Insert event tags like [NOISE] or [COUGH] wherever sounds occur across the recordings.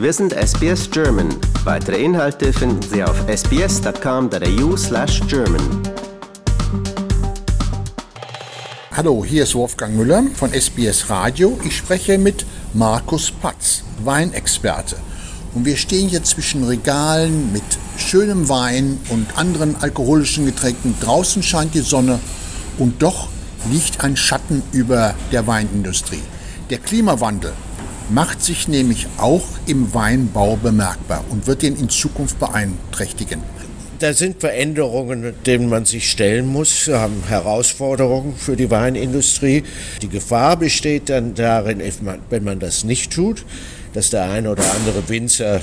Wir sind SBS German. Weitere Inhalte finden Sie auf sbs.com.au slash German. Hallo, hier ist Wolfgang Müller von SBS Radio. Ich spreche mit Markus Patz, Weinexperte. Und wir stehen hier zwischen Regalen mit schönem Wein und anderen alkoholischen Getränken. Draußen scheint die Sonne und doch liegt ein Schatten über der Weinindustrie. Der Klimawandel macht sich nämlich auch im Weinbau bemerkbar und wird ihn in Zukunft beeinträchtigen. Da sind Veränderungen, denen man sich stellen muss, haben Herausforderungen für die Weinindustrie. Die Gefahr besteht dann darin, wenn man das nicht tut, dass der eine oder andere Winzer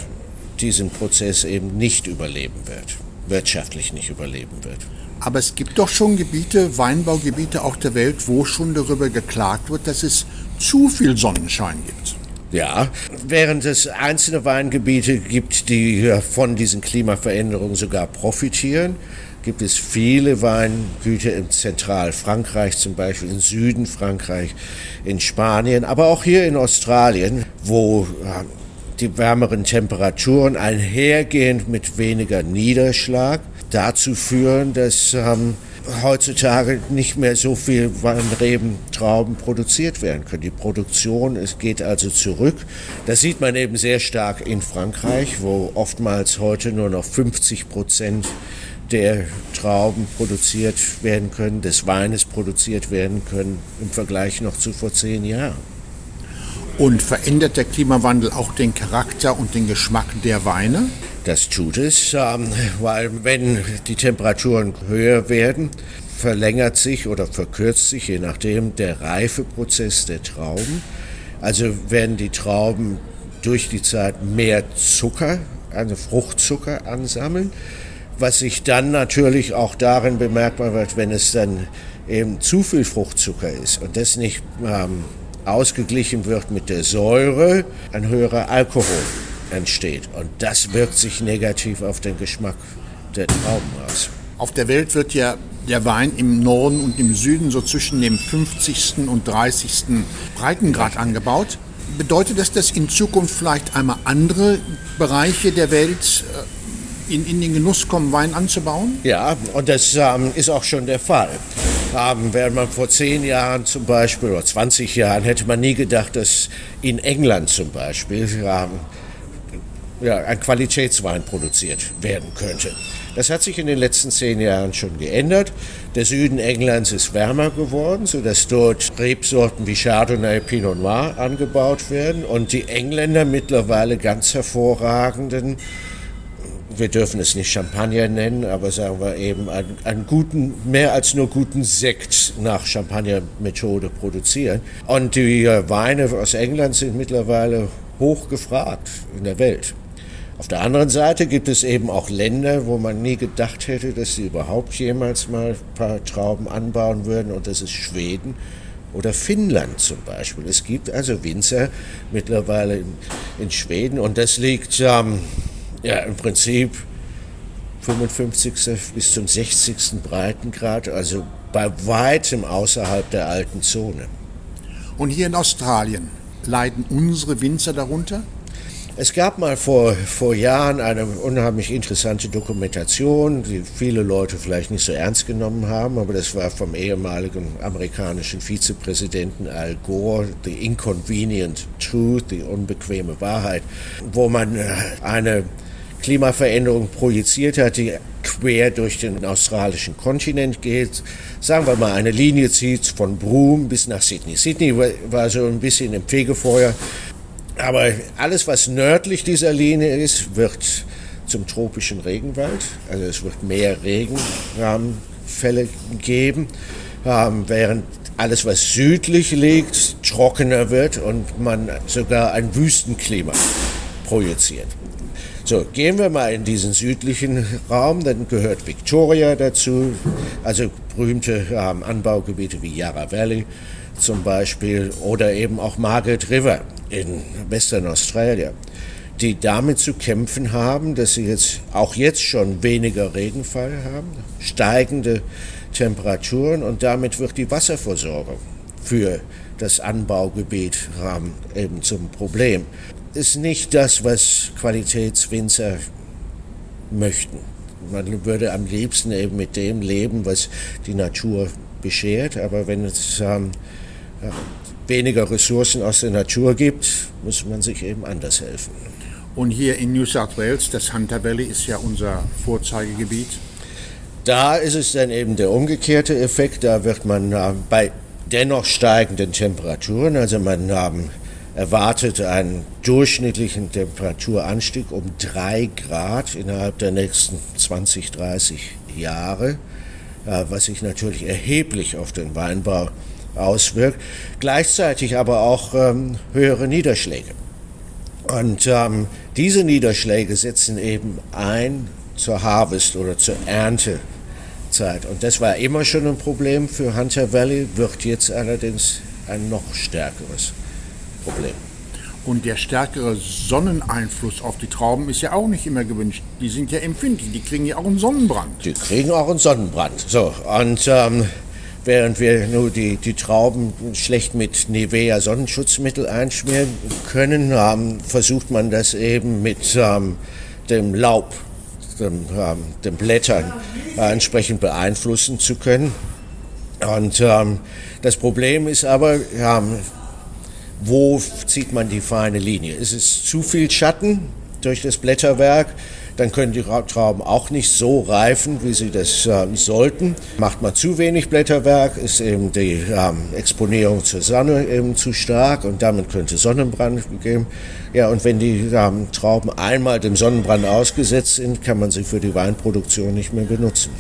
diesen Prozess eben nicht überleben wird, wirtschaftlich nicht überleben wird. Aber es gibt doch schon Gebiete, Weinbaugebiete auch der Welt, wo schon darüber geklagt wird, dass es zu viel Sonnenschein gibt. Ja, während es einzelne Weingebiete gibt, die von diesen Klimaveränderungen sogar profitieren, gibt es viele Weingüter in Zentralfrankreich, zum Beispiel im Süden Frankreich, in Spanien, aber auch hier in Australien, wo die wärmeren Temperaturen einhergehend mit weniger Niederschlag dazu führen, dass ähm, heutzutage nicht mehr so viel Weinrebentrauben produziert werden können. Die Produktion es geht also zurück. Das sieht man eben sehr stark in Frankreich, wo oftmals heute nur noch 50 Prozent der Trauben produziert werden können, des Weines produziert werden können, im Vergleich noch zu vor zehn Jahren. Und verändert der Klimawandel auch den Charakter und den Geschmack der Weine? Das tut es, ähm, weil wenn die Temperaturen höher werden, verlängert sich oder verkürzt sich, je nachdem, der Reifeprozess der Trauben. Also werden die Trauben durch die Zeit mehr Zucker, also Fruchtzucker ansammeln, was sich dann natürlich auch darin bemerkbar wird, wenn es dann eben zu viel Fruchtzucker ist und das nicht ähm, ausgeglichen wird mit der Säure, ein höherer Alkohol entsteht. Und das wirkt sich negativ auf den Geschmack der Trauben aus. Auf der Welt wird ja der Wein im Norden und im Süden so zwischen dem 50. und 30. Breitengrad angebaut. Bedeutet das, dass in Zukunft vielleicht einmal andere Bereiche der Welt äh, in, in den Genuss kommen, Wein anzubauen? Ja, und das ähm, ist auch schon der Fall haben, während man vor zehn Jahren zum Beispiel oder 20 Jahren hätte man nie gedacht, dass in England zum Beispiel ja, ja, ein Qualitätswein produziert werden könnte. Das hat sich in den letzten zehn Jahren schon geändert. Der Süden Englands ist wärmer geworden, sodass dort Rebsorten wie Chardonnay, Pinot Noir angebaut werden und die Engländer mittlerweile ganz hervorragenden wir dürfen es nicht Champagner nennen, aber sagen wir eben einen, einen guten, mehr als nur guten Sekt nach Champagner-Methode produzieren. Und die äh, Weine aus England sind mittlerweile hoch gefragt in der Welt. Auf der anderen Seite gibt es eben auch Länder, wo man nie gedacht hätte, dass sie überhaupt jemals mal ein paar Trauben anbauen würden, und das ist Schweden oder Finnland zum Beispiel. Es gibt also Winzer mittlerweile in, in Schweden und das liegt ähm, ja, im Prinzip 55. bis zum 60. Breitengrad, also bei weitem außerhalb der alten Zone. Und hier in Australien leiden unsere Winzer darunter? Es gab mal vor, vor Jahren eine unheimlich interessante Dokumentation, die viele Leute vielleicht nicht so ernst genommen haben, aber das war vom ehemaligen amerikanischen Vizepräsidenten Al Gore, The Inconvenient Truth, die unbequeme Wahrheit, wo man äh, eine Klimaveränderung projiziert hat, die quer durch den australischen Kontinent geht. Sagen wir mal, eine Linie zieht von Broome bis nach Sydney. Sydney war so ein bisschen im Fegefeuer. Aber alles, was nördlich dieser Linie ist, wird zum tropischen Regenwald. Also es wird mehr Regenfälle geben, ähm, während alles, was südlich liegt, trockener wird und man sogar ein Wüstenklima projiziert. So, gehen wir mal in diesen südlichen Raum, dann gehört Victoria dazu, also berühmte ähm, Anbaugebiete wie Yarra Valley zum Beispiel oder eben auch Margaret River in Western Australia, die damit zu kämpfen haben, dass sie jetzt auch jetzt schon weniger Regenfall haben, steigende Temperaturen und damit wird die Wasserversorgung für das Anbaugebiet ähm, eben zum Problem. ist nicht das, was Qualitätswinzer möchten. Man würde am liebsten eben mit dem leben, was die Natur beschert, aber wenn es ähm, weniger Ressourcen aus der Natur gibt, muss man sich eben anders helfen. Und hier in New South Wales, das Hunter Valley ist ja unser Vorzeigegebiet. Da ist es dann eben der umgekehrte Effekt. Da wird man äh, bei dennoch steigenden Temperaturen, also man ähm, erwartet einen durchschnittlichen Temperaturanstieg um drei Grad innerhalb der nächsten 20, 30 Jahre, äh, was sich natürlich erheblich auf den Weinbau auswirkt. Gleichzeitig aber auch ähm, höhere Niederschläge. Und ähm, diese Niederschläge setzen eben ein zur Harvest oder zur Ernte Zeit. Und das war immer schon ein Problem für Hunter Valley, wird jetzt allerdings ein noch stärkeres Problem. Und der stärkere Sonneneinfluss auf die Trauben ist ja auch nicht immer gewünscht. Die sind ja empfindlich, die kriegen ja auch einen Sonnenbrand. Die kriegen auch einen Sonnenbrand. So, und ähm, während wir nur die, die Trauben schlecht mit Nivea Sonnenschutzmittel einschmieren können, ähm, versucht man das eben mit ähm, dem Laub dem, ähm, den Blättern äh, entsprechend beeinflussen zu können. Und ähm, das Problem ist aber, ähm, wo zieht man die feine Linie? Ist es zu viel Schatten durch das Blätterwerk? dann können die Trauben auch nicht so reifen, wie sie das äh, sollten. Macht man zu wenig Blätterwerk, ist eben die ähm, Exponierung zur Sonne eben zu stark und damit könnte Sonnenbrand geben. Ja, und wenn die ähm, Trauben einmal dem Sonnenbrand ausgesetzt sind, kann man sie für die Weinproduktion nicht mehr benutzen.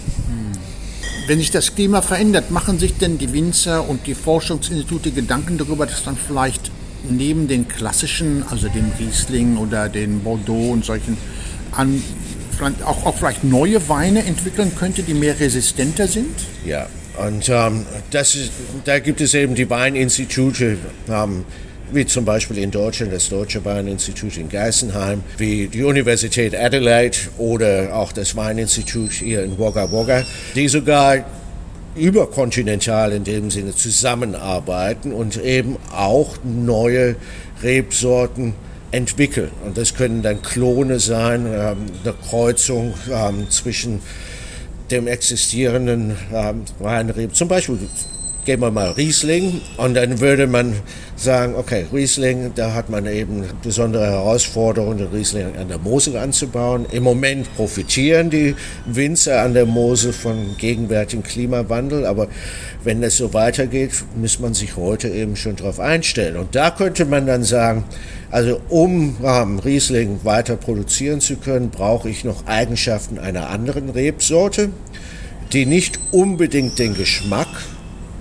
Wenn sich das Klima verändert, machen sich denn die Winzer und die Forschungsinstitute Gedanken darüber, dass dann vielleicht neben den klassischen, also dem Riesling oder den Bordeaux und solchen an auch, auch vielleicht neue Weine entwickeln könnte, die mehr resistenter sind? Ja, und ähm, das ist, da gibt es eben die Weininstitute, ähm, wie zum Beispiel in Deutschland das Deutsche Weininstitut in Geisenheim, wie die Universität Adelaide oder auch das Weininstitut hier in Wagga Wagga, die sogar überkontinental in dem Sinne zusammenarbeiten und eben auch neue Rebsorten entwickeln. Und das können dann Klone sein, ähm, eine Kreuzung ähm, zwischen dem existierenden ähm, Weinreben. Zum Beispiel gehen wir mal Riesling und dann würde man sagen, okay, Riesling, da hat man eben besondere Herausforderungen, den Riesling an der Mosel anzubauen. Im Moment profitieren die Winzer an der Mosel von gegenwärtigem Klimawandel, aber wenn das so weitergeht, muss man sich heute eben schon darauf einstellen. Und da könnte man dann sagen, also um ähm, Riesling weiter produzieren zu können, brauche ich noch Eigenschaften einer anderen Rebsorte, die nicht unbedingt den Geschmack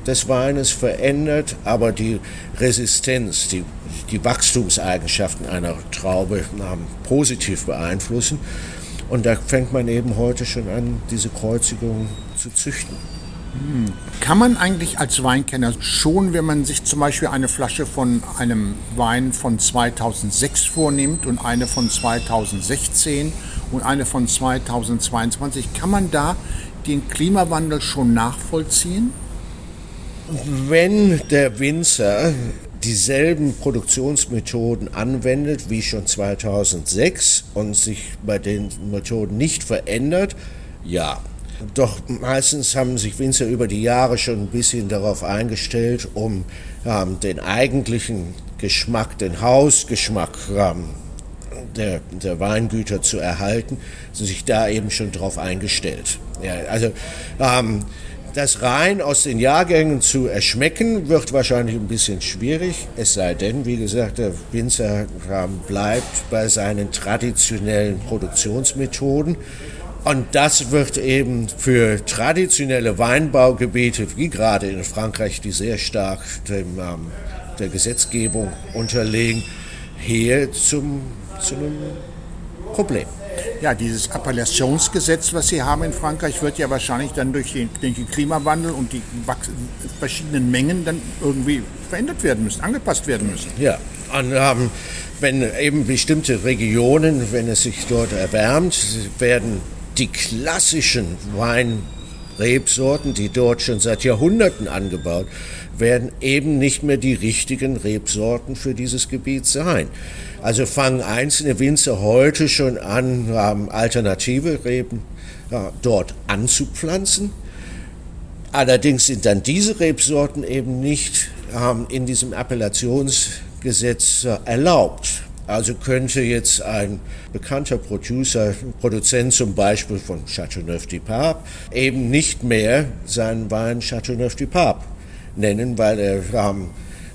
des Weines verändert, aber die Resistenz, die, die Wachstumseigenschaften einer Traube ähm, positiv beeinflussen. Und da fängt man eben heute schon an, diese Kreuzigung zu züchten. Hm. Kann man eigentlich als Weinkenner schon, wenn man sich zum Beispiel eine Flasche von einem Wein von 2006 vornimmt und eine von 2016 und eine von 2022, kann man da den Klimawandel schon nachvollziehen? Wenn der Winzer dieselben Produktionsmethoden anwendet wie schon 2006 und sich bei den Methoden nicht verändert, ja. Doch meistens haben sich Winzer über die Jahre schon ein bisschen darauf eingestellt, um ähm, den eigentlichen Geschmack, den Hausgeschmack ähm, der, der Weingüter zu erhalten, sich da eben schon darauf eingestellt. Ja, also ähm, das rein aus den Jahrgängen zu erschmecken, wird wahrscheinlich ein bisschen schwierig, es sei denn, wie gesagt, der Winzer bleibt bei seinen traditionellen Produktionsmethoden. Und das wird eben für traditionelle Weinbaugebiete, wie gerade in Frankreich, die sehr stark dem, ähm, der Gesetzgebung unterlegen, hier zum, zu einem Problem. Ja, dieses Appellationsgesetz, was Sie haben in Frankreich, wird ja wahrscheinlich dann durch den, den Klimawandel und die verschiedenen Mengen dann irgendwie verändert werden müssen, angepasst werden müssen. Ja, ähm, wenn eben bestimmte Regionen, wenn es sich dort erwärmt, werden die klassischen Rebsorten, die dort schon seit Jahrhunderten angebaut werden, eben nicht mehr die richtigen Rebsorten für dieses Gebiet sein. Also fangen einzelne Winzer heute schon an, alternative Reben ja, dort anzupflanzen. Allerdings sind dann diese Rebsorten eben nicht ähm, in diesem Appellationsgesetz äh, erlaubt. Also könnte jetzt ein bekannter Producer, Produzent zum Beispiel von Chateauneuf du Pape, eben nicht mehr seinen Wein Chateauneuf du Pape nennen, weil er ähm,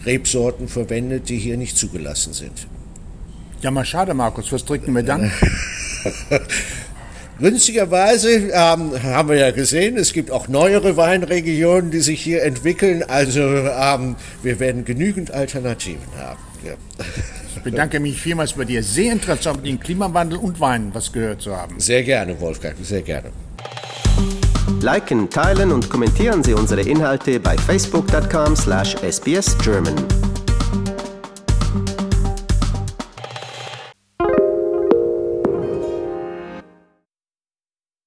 Rebsorten verwendet, die hier nicht zugelassen sind. Ja, mal schade, Markus. Was trinken wir dann? [LAUGHS] Günstigerweise ähm, haben wir ja gesehen, es gibt auch neuere Weinregionen, die sich hier entwickeln. Also ähm, wir werden genügend Alternativen haben. Ja. Ich bedanke mich vielmals bei dir. Sehr interessant, mit dem Klimawandel und Wein was gehört zu haben. Sehr gerne, Wolfgang, sehr gerne. Liken, teilen und kommentieren Sie unsere Inhalte bei facebook.com/sbsgerman.